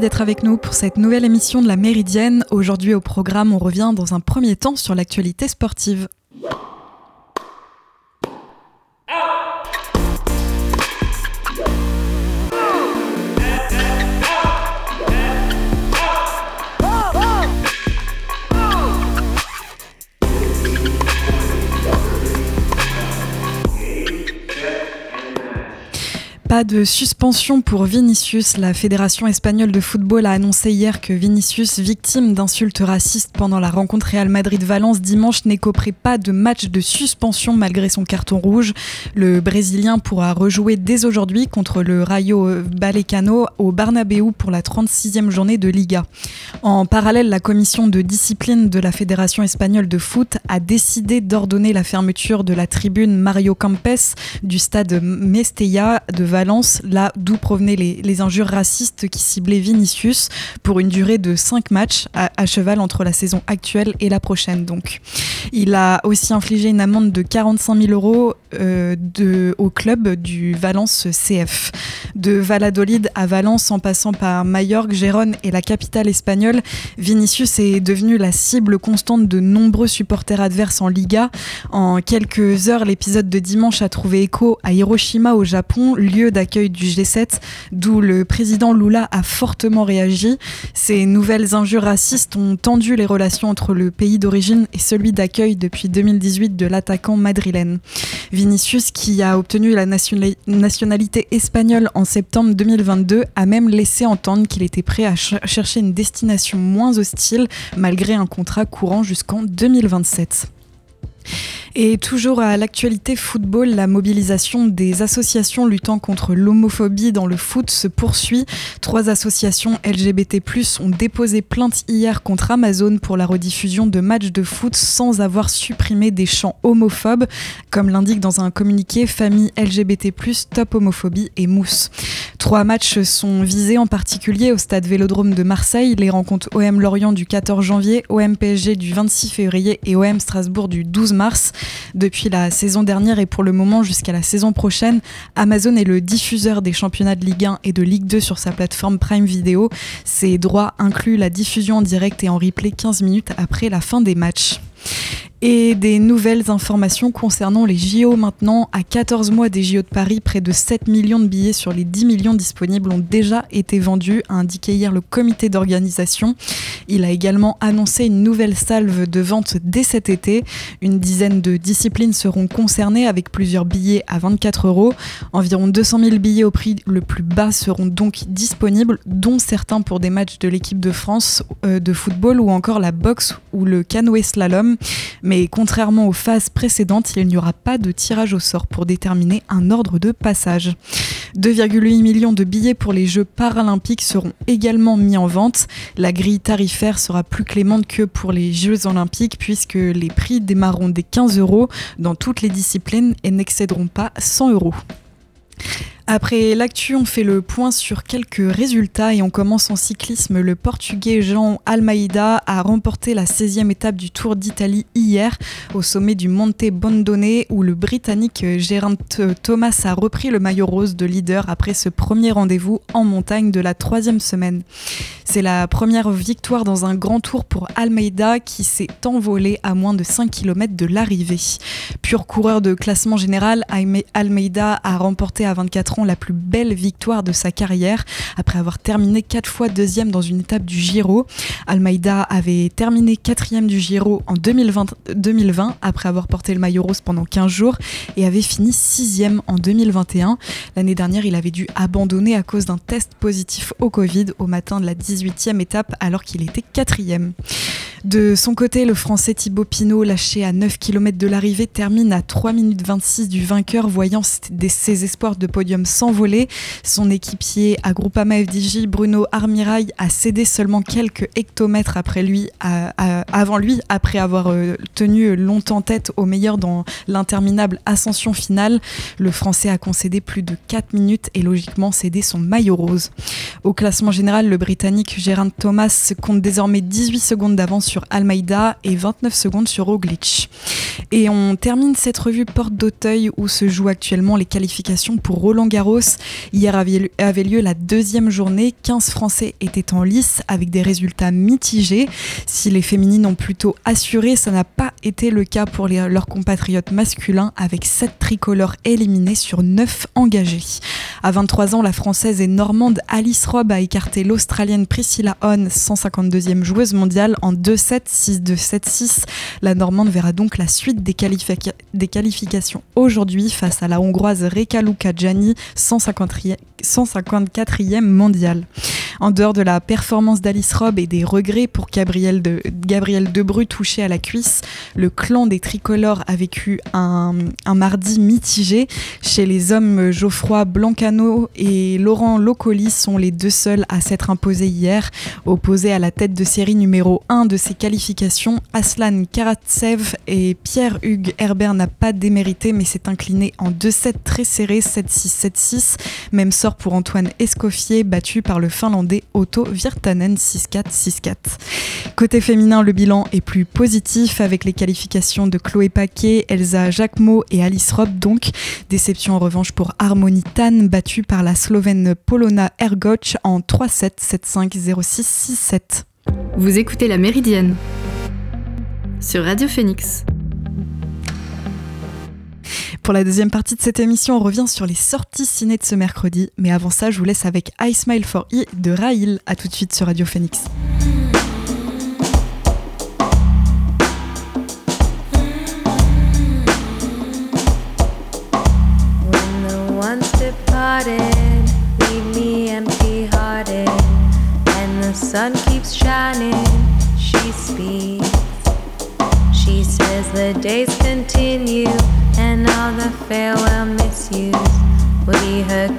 D'être avec nous pour cette nouvelle émission de la Méridienne. Aujourd'hui au programme, on revient dans un premier temps sur l'actualité sportive. Pas de suspension pour Vinicius. La Fédération espagnole de football a annoncé hier que Vinicius, victime d'insultes racistes pendant la rencontre Real Madrid-Valence dimanche, n'écoperait pas de match de suspension malgré son carton rouge. Le Brésilien pourra rejouer dès aujourd'hui contre le Rayo Vallecano au Bernabeu pour la 36e journée de Liga. En parallèle, la commission de discipline de la Fédération espagnole de foot a décidé d'ordonner la fermeture de la tribune Mario Campes du stade Mestella de Valence là d'où provenaient les, injures racistes qui ciblaient Vinicius pour une durée de 5 matchs à, cheval entre la saison actuelle et la prochaine. Donc, il a aussi infligé une amende de 45 000 euros euh, au club du Valence CF. De Valladolid à Valence en passant par Majorque, Gérone et la capitale espagnole, Vinicius est devenu la cible constante de nombreux supporters adverses en Liga. En quelques heures, l'épisode de dimanche a trouvé écho à Hiroshima au Japon, lieu d'accueil du G7, d'où le président Lula a fortement réagi. Ces nouvelles injures racistes ont tendu les relations entre le pays d'origine et celui d'accueil depuis 2018 de l'attaquant madrilène. Vinicius, qui a obtenu la nationalité espagnole en septembre 2022, a même laissé entendre qu'il était prêt à chercher une destination moins hostile malgré un contrat courant jusqu'en 2027. Et toujours à l'actualité football, la mobilisation des associations luttant contre l'homophobie dans le foot se poursuit. Trois associations LGBT+ ont déposé plainte hier contre Amazon pour la rediffusion de matchs de foot sans avoir supprimé des chants homophobes, comme l'indique dans un communiqué Famille LGBT+, Top Homophobie et Mousse. Trois matchs sont visés en particulier au stade Vélodrome de Marseille, les rencontres OM Lorient du 14 janvier, OM PSG du 26 février et OM Strasbourg du 12 mars. Depuis la saison dernière et pour le moment jusqu'à la saison prochaine, Amazon est le diffuseur des championnats de Ligue 1 et de Ligue 2 sur sa plateforme Prime Video. Ces droits incluent la diffusion en direct et en replay 15 minutes après la fin des matchs. Et des nouvelles informations concernant les JO maintenant. À 14 mois des JO de Paris, près de 7 millions de billets sur les 10 millions disponibles ont déjà été vendus, a indiqué hier le comité d'organisation. Il a également annoncé une nouvelle salve de vente dès cet été. Une dizaine de disciplines seront concernées avec plusieurs billets à 24 euros. Environ 200 000 billets au prix le plus bas seront donc disponibles, dont certains pour des matchs de l'équipe de France euh, de football ou encore la boxe ou le canoë slalom. Mais contrairement aux phases précédentes, il n'y aura pas de tirage au sort pour déterminer un ordre de passage. 2,8 millions de billets pour les Jeux paralympiques seront également mis en vente. La grille tarifaire sera plus clémente que pour les Jeux olympiques puisque les prix démarreront des 15 euros dans toutes les disciplines et n'excéderont pas 100 euros. Après l'actu, on fait le point sur quelques résultats et on commence en cyclisme. Le Portugais Jean Almeida a remporté la 16e étape du Tour d'Italie hier au sommet du Monte Bondone où le Britannique Geraint Thomas a repris le maillot rose de leader après ce premier rendez-vous en montagne de la troisième semaine. C'est la première victoire dans un grand tour pour Almeida qui s'est envolé à moins de 5 km de l'arrivée. Pur coureur de classement général, Almeida a remporté à 24 ans la plus belle victoire de sa carrière après avoir terminé quatre fois deuxième dans une étape du Giro. Almeida avait terminé quatrième du Giro en 2020, 2020 après avoir porté le maillot rose pendant 15 jours et avait fini sixième en 2021. L'année dernière, il avait dû abandonner à cause d'un test positif au Covid au matin de la 18e étape alors qu'il était quatrième. De son côté, le français Thibaut Pinot, lâché à 9 km de l'arrivée, termine à 3 minutes 26 du vainqueur, voyant ses espoirs de podium s'envoler. Son équipier à Groupama FDJ, Bruno Armirail, a cédé seulement quelques hectomètres après lui, avant lui, après avoir euh, tenu longtemps tête au meilleur dans l'interminable ascension finale. Le français a concédé plus de 4 minutes et logiquement cédé son maillot rose. Au classement général, le britannique Geraint Thomas compte désormais 18 secondes d'avance sur Almeida et 29 secondes sur Roglic. Et on termine cette revue porte d'Auteuil où se jouent actuellement les qualifications pour Roland Garros. Hier avait lieu la deuxième journée. 15 Français étaient en lice avec des résultats mitigés. Si les féminines ont plutôt assuré, ça n'a pas été le cas pour leurs compatriotes masculins avec 7 tricolores éliminés sur 9 engagés. À 23 ans, la française et normande Alice Robb a écarté l'australienne Priscilla Hon, 152e joueuse mondiale, en 2-7, 6-2, 7-6. La normande verra donc la suite des, des qualifications aujourd'hui face à la hongroise Reka Luka Gianni, 154e mondiale. En dehors de la performance d'Alice Robb et des regrets pour Gabriel, de, Gabriel Debru touché à la cuisse, le clan des tricolores a vécu un, mardi mitigé. Chez les hommes, Geoffroy Blancano et Laurent Locoli sont les deux seuls à s'être imposés hier. Opposés à la tête de série numéro 1 de ces qualifications, Aslan Karatsev et Pierre-Hugues Herbert n'a pas démérité mais s'est incliné en 2-7 très serrés, 7-6, 7-6. Même sort pour Antoine Escoffier, battu par le Finlandais Otto Virtanen 6-4, 6-4. Côté féminin, le bilan est plus positif avec les qualifications de Chloé Paquet, Elsa Jacquemot et Alice Robb donc. Déception en revanche pour Harmony Tan, battue par la Slovène Polona Ergoc en 3-7, 7-5, 0-6, 6-7. Vous écoutez La Méridienne sur Radio Phoenix. Pour la deuxième partie de cette émission, on revient sur les sorties ciné de ce mercredi. Mais avant ça, je vous laisse avec I Smile for E de Raïl. A tout de suite sur Radio Phoenix.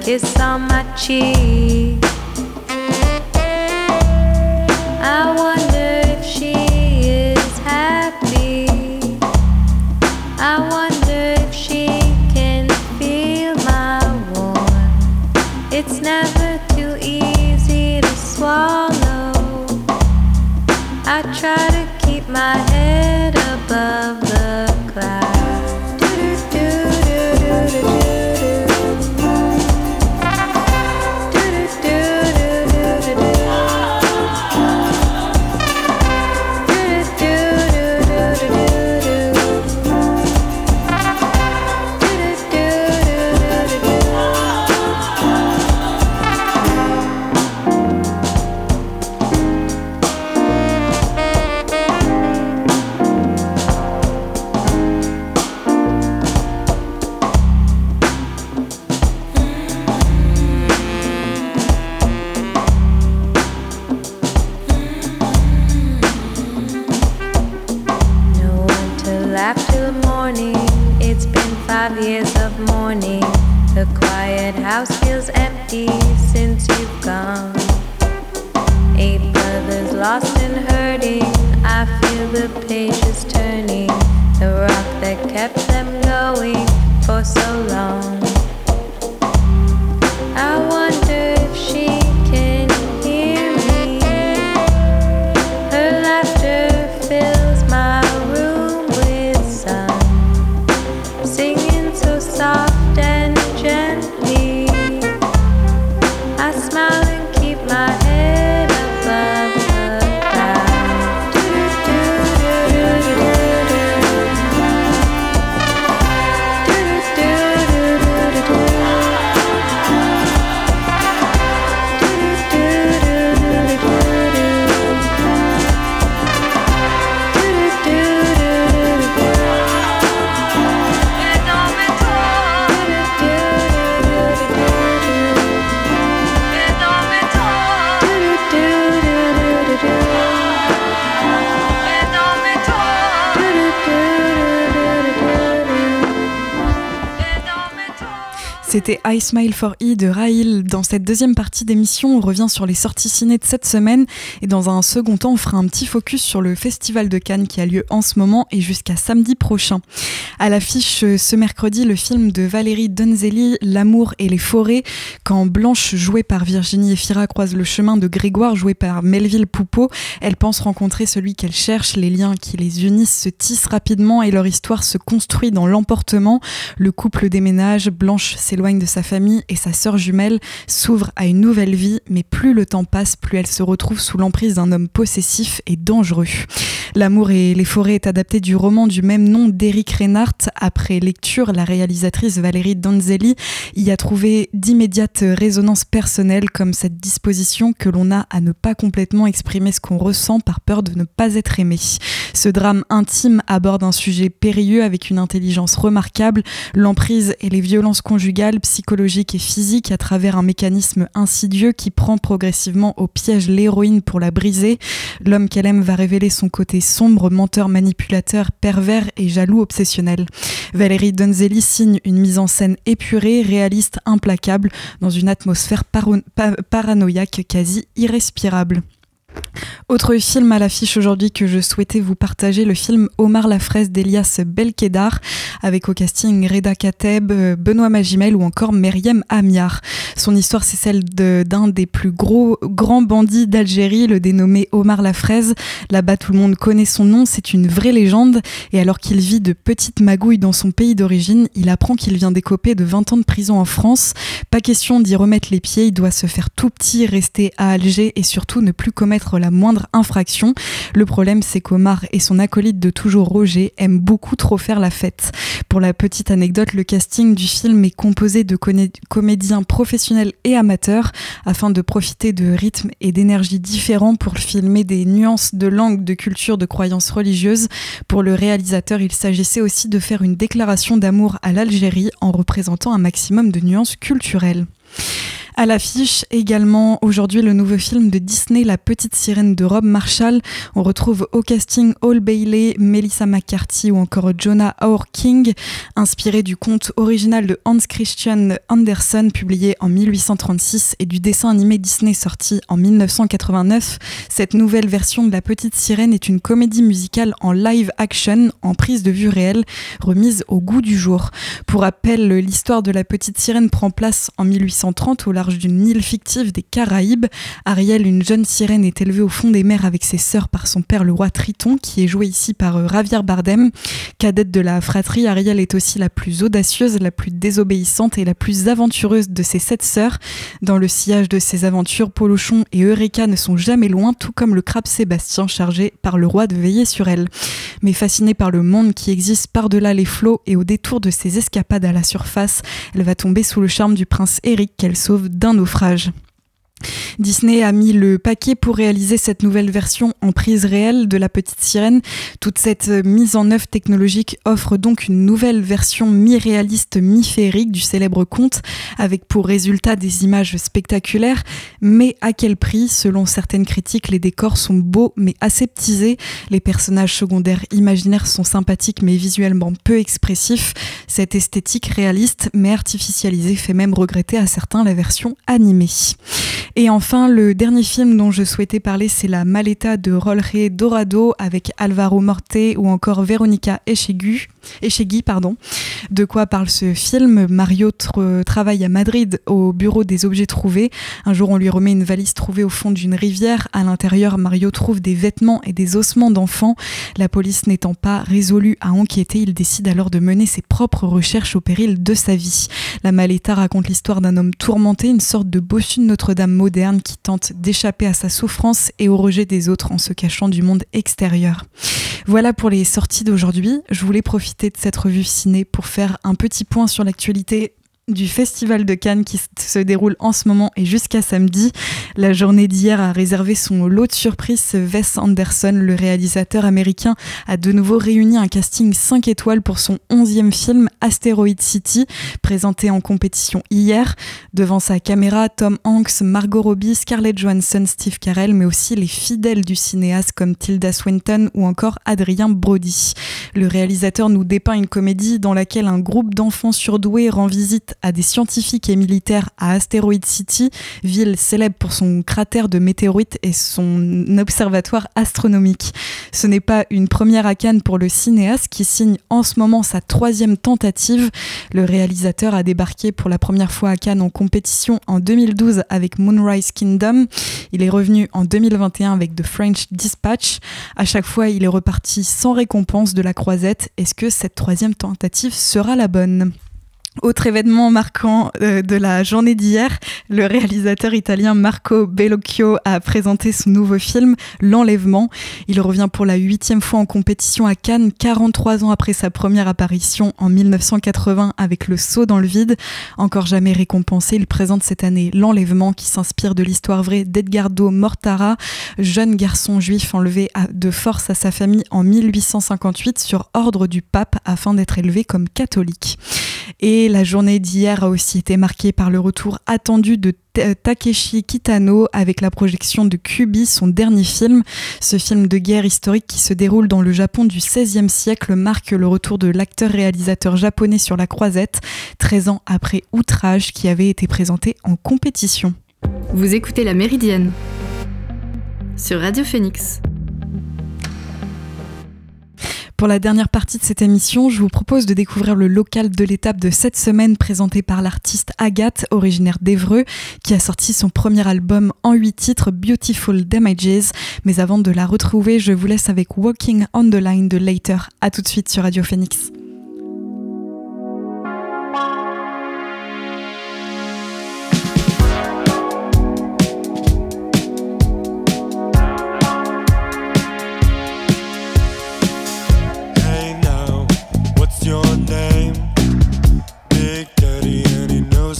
Kiss on my cheek. of morning. The quiet house feels empty since you've gone. A brother's lost and hurting. I feel the pages turning. The rock that kept them going for so long. I wonder if she. C'était I Smile for E de Raïl. Dans cette deuxième partie d'émission, on revient sur les sorties ciné de cette semaine et dans un second temps, on fera un petit focus sur le Festival de Cannes qui a lieu en ce moment et jusqu'à samedi prochain. À l'affiche euh, ce mercredi, le film de Valérie Donzelli, L'amour et les forêts, quand Blanche, jouée par Virginie Efira, croise le chemin de Grégoire, joué par Melville Poupeau, elle pense rencontrer celui qu'elle cherche, les liens qui les unissent se tissent rapidement et leur histoire se construit dans l'emportement. Le couple déménage, Blanche s'éloigne de sa famille et sa sœur jumelle s'ouvre à une nouvelle vie, mais plus le temps passe, plus elle se retrouve sous l'emprise d'un homme possessif et dangereux. L'amour et les forêts est adapté du roman du même nom d'Éric Reinhardt. Après lecture, la réalisatrice Valérie Donzelli y a trouvé d'immédiates résonances personnelles comme cette disposition que l'on a à ne pas complètement exprimer ce qu'on ressent par peur de ne pas être aimé. Ce drame intime aborde un sujet périlleux avec une intelligence remarquable, l'emprise et les violences conjugales psychologique et physique à travers un mécanisme insidieux qui prend progressivement au piège l'héroïne pour la briser. L'homme qu'elle aime va révéler son côté sombre, menteur, manipulateur, pervers et jaloux obsessionnel. Valérie Donzelli signe une mise en scène épurée, réaliste, implacable, dans une atmosphère paranoïaque quasi irrespirable. Autre film à l'affiche aujourd'hui que je souhaitais vous partager, le film Omar la fraise d'Elias Belkedar, avec au casting Reda Kateb, Benoît Magimel ou encore Meriem Amiar. Son histoire, c'est celle d'un des plus gros grands bandits d'Algérie, le dénommé Omar la fraise. Là-bas, tout le monde connaît son nom, c'est une vraie légende. Et alors qu'il vit de petites magouilles dans son pays d'origine, il apprend qu'il vient d'écoper de 20 ans de prison en France. Pas question d'y remettre les pieds, il doit se faire tout petit, rester à Alger et surtout ne plus commettre la moindre infraction. Le problème, c'est qu'Omar et son acolyte de toujours Roger aiment beaucoup trop faire la fête. Pour la petite anecdote, le casting du film est composé de comédiens professionnels et amateurs afin de profiter de rythmes et d'énergie différents pour filmer des nuances de langue, de culture, de croyances religieuses. Pour le réalisateur, il s'agissait aussi de faire une déclaration d'amour à l'Algérie en représentant un maximum de nuances culturelles. À l'affiche également aujourd'hui le nouveau film de Disney La Petite Sirène de Rob Marshall. On retrouve au casting Hall Bailey, Melissa McCarthy ou encore Jonah King, inspiré du conte original de Hans Christian Andersen publié en 1836 et du dessin animé Disney sorti en 1989. Cette nouvelle version de La Petite Sirène est une comédie musicale en live action, en prise de vue réelle, remise au goût du jour. Pour rappel, l'histoire de La Petite Sirène prend place en 1830 au d'une île fictive des Caraïbes. Ariel, une jeune sirène, est élevée au fond des mers avec ses sœurs par son père le roi Triton, qui est joué ici par euh, Ravier Bardem. Cadette de la fratrie, Ariel est aussi la plus audacieuse, la plus désobéissante et la plus aventureuse de ses sept sœurs. Dans le sillage de ses aventures, Polochon et Eureka ne sont jamais loin, tout comme le crabe Sébastien chargé par le roi de veiller sur elle. Mais fascinée par le monde qui existe par-delà les flots et au détour de ses escapades à la surface, elle va tomber sous le charme du prince Eric qu'elle sauve d'un naufrage. Disney a mis le paquet pour réaliser cette nouvelle version en prise réelle de La Petite Sirène. Toute cette mise en œuvre technologique offre donc une nouvelle version mi-réaliste, mi-féerique du célèbre conte, avec pour résultat des images spectaculaires. Mais à quel prix? Selon certaines critiques, les décors sont beaux mais aseptisés. Les personnages secondaires imaginaires sont sympathiques mais visuellement peu expressifs. Cette esthétique réaliste mais artificialisée fait même regretter à certains la version animée. Et enfin, le dernier film dont je souhaitais parler, c'est La Maleta de Rolre Dorado avec Alvaro Morte ou encore Veronica Echegui. Echegui pardon. De quoi parle ce film? Mario travaille à Madrid au bureau des objets trouvés. Un jour, on lui remet une valise trouvée au fond d'une rivière. À l'intérieur, Mario trouve des vêtements et des ossements d'enfants. La police n'étant pas résolue à enquêter, il décide alors de mener ses propres recherches au péril de sa vie. La Maleta raconte l'histoire d'un homme tourmenté, une sorte de bossu de Notre-Dame qui tente d'échapper à sa souffrance et au rejet des autres en se cachant du monde extérieur. Voilà pour les sorties d'aujourd'hui. Je voulais profiter de cette revue ciné pour faire un petit point sur l'actualité du Festival de Cannes qui se déroule en ce moment et jusqu'à samedi. La journée d'hier a réservé son lot de surprises. Wes Anderson, le réalisateur américain, a de nouveau réuni un casting 5 étoiles pour son 11e film Asteroid City, présenté en compétition hier. Devant sa caméra, Tom Hanks, Margot Robbie, Scarlett Johansson, Steve Carell, mais aussi les fidèles du cinéaste comme Tilda Swinton ou encore Adrien Brody. Le réalisateur nous dépeint une comédie dans laquelle un groupe d'enfants surdoués rend visite à des scientifiques et militaires à Asteroid City, ville célèbre pour son cratère de météorites et son observatoire astronomique. Ce n'est pas une première à Cannes pour le cinéaste qui signe en ce moment sa troisième tentative. Le réalisateur a débarqué pour la première fois à Cannes en compétition en 2012 avec Moonrise Kingdom. Il est revenu en 2021 avec The French Dispatch. À chaque fois, il est reparti sans récompense de la croisette. Est-ce que cette troisième tentative sera la bonne? Autre événement marquant euh, de la journée d'hier, le réalisateur italien Marco Bellocchio a présenté son nouveau film L'Enlèvement. Il revient pour la huitième fois en compétition à Cannes, 43 ans après sa première apparition en 1980 avec Le Saut dans le vide. Encore jamais récompensé, il présente cette année L'Enlèvement qui s'inspire de l'histoire vraie d'Edgardo Mortara, jeune garçon juif enlevé de force à sa famille en 1858 sur ordre du pape afin d'être élevé comme catholique. La journée d'hier a aussi été marquée par le retour attendu de Takeshi Kitano avec la projection de Kubi, son dernier film. Ce film de guerre historique qui se déroule dans le Japon du XVIe siècle marque le retour de l'acteur-réalisateur japonais sur la croisette, 13 ans après Outrage qui avait été présenté en compétition. Vous écoutez La Méridienne sur Radio Phoenix. Pour la dernière partie de cette émission, je vous propose de découvrir le local de l'étape de cette semaine présenté par l'artiste Agathe, originaire d'Evreux, qui a sorti son premier album en huit titres, Beautiful Damages. Mais avant de la retrouver, je vous laisse avec Walking on the Line de Later. A tout de suite sur Radio Phoenix.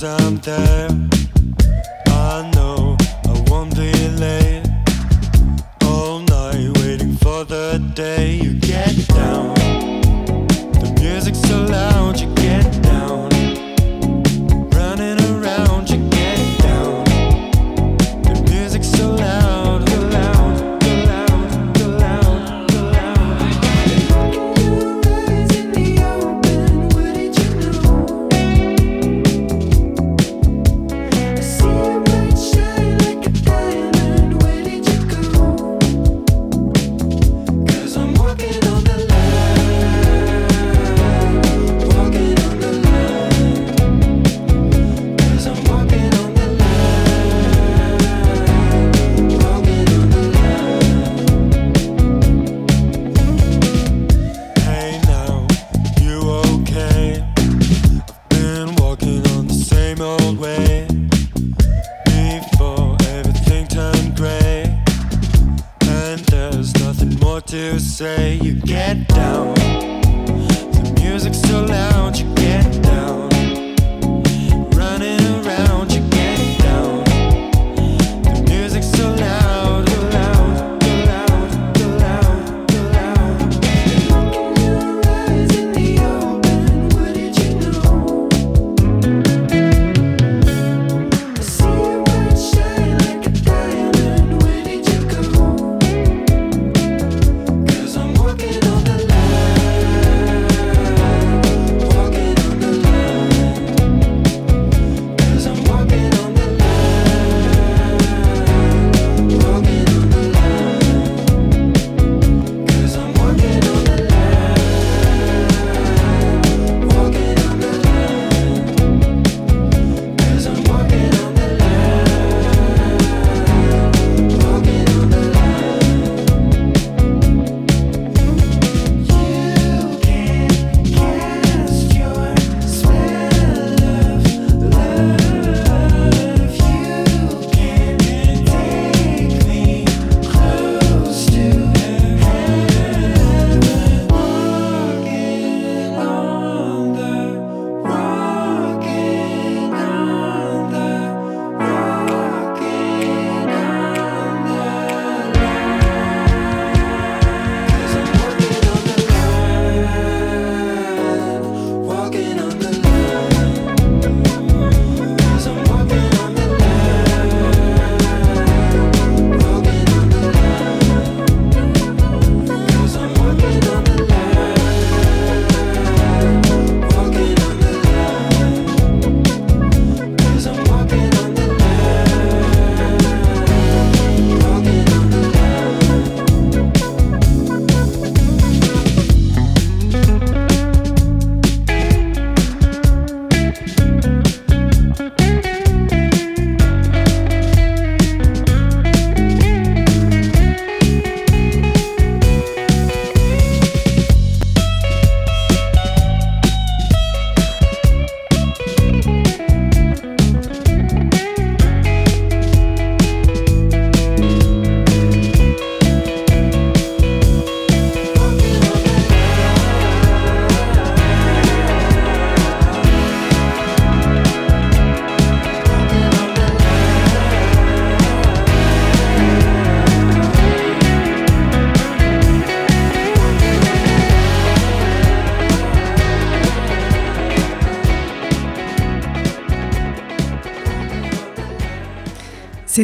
There. I know I won't be late. All night waiting for the day You get down. The music's so loud, you get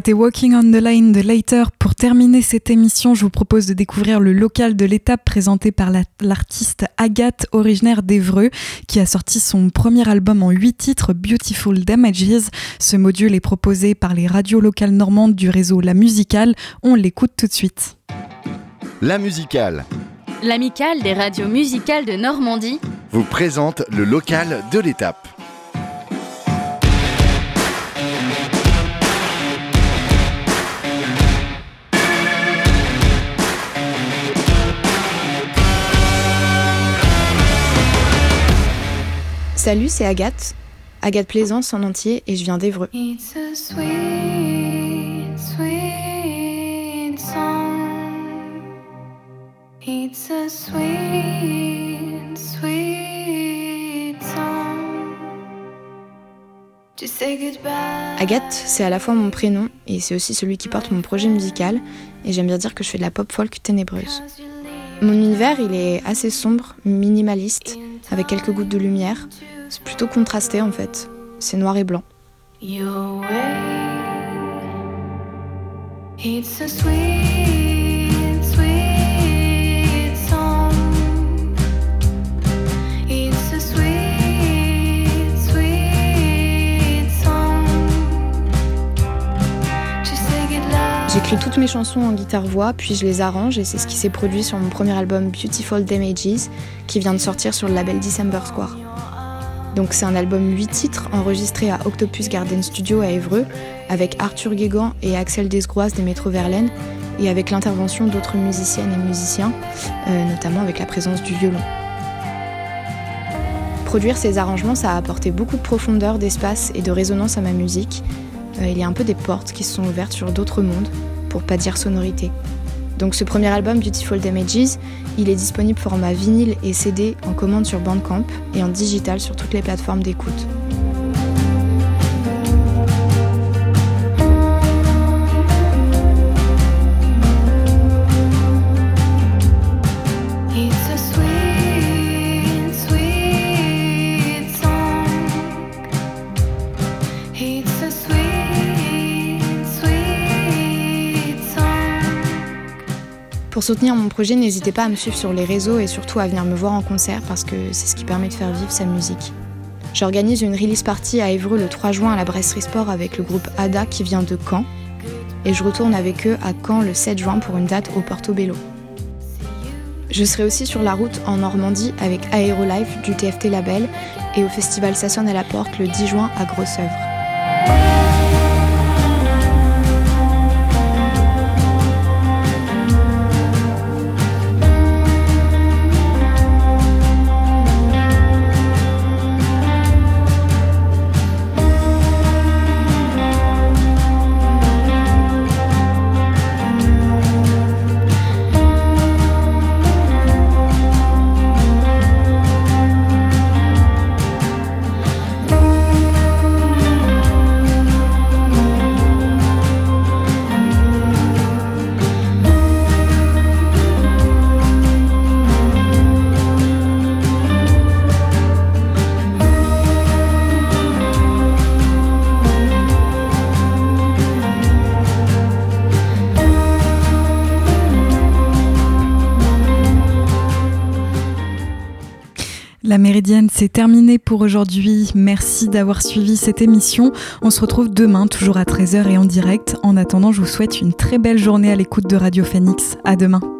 C'était Walking on the Line de Later. Pour terminer cette émission, je vous propose de découvrir le local de l'étape présenté par l'artiste Agathe, originaire d'Evreux, qui a sorti son premier album en huit titres, Beautiful Damages. Ce module est proposé par les radios locales normandes du réseau La Musicale. On l'écoute tout de suite. La Musicale. L'amicale des radios musicales de Normandie vous présente le local de l'étape. Salut, c'est Agathe. Agathe Plaisance en entier et je viens d'Evreux. Agathe, c'est à la fois mon prénom et c'est aussi celui qui porte mon projet musical et j'aime bien dire que je fais de la pop folk ténébreuse. Mon univers, il est assez sombre, minimaliste, avec quelques gouttes de lumière. C'est plutôt contrasté en fait. C'est noir et blanc. J'écris toutes mes chansons en guitare-voix, puis je les arrange et c'est ce qui s'est produit sur mon premier album Beautiful Damages, qui vient de sortir sur le label December Square. Donc c'est un album 8 titres enregistré à Octopus Garden Studio à Évreux avec Arthur Guégan et Axel Desgroise des Métro Verlaine et avec l'intervention d'autres musiciennes et musiciens, euh, notamment avec la présence du violon. Produire ces arrangements, ça a apporté beaucoup de profondeur, d'espace et de résonance à ma musique. Euh, il y a un peu des portes qui se sont ouvertes sur d'autres mondes, pour pas dire sonorité. Donc ce premier album, Beautiful Damages, il est disponible format vinyle et CD en commande sur Bandcamp et en digital sur toutes les plateformes d'écoute. Soutenir mon projet, n'hésitez pas à me suivre sur les réseaux et surtout à venir me voir en concert parce que c'est ce qui permet de faire vivre sa musique. J'organise une release party à Évreux le 3 juin à la Brasserie Sport avec le groupe ADA qui vient de Caen. Et je retourne avec eux à Caen le 7 juin pour une date au Portobello. Je serai aussi sur la route en Normandie avec Aérolife du TFT Label et au festival Ça à la porte le 10 juin à Grosseuvre. C'est terminé pour aujourd'hui. Merci d'avoir suivi cette émission. On se retrouve demain, toujours à 13h et en direct. En attendant, je vous souhaite une très belle journée à l'écoute de Radio Phoenix. À demain.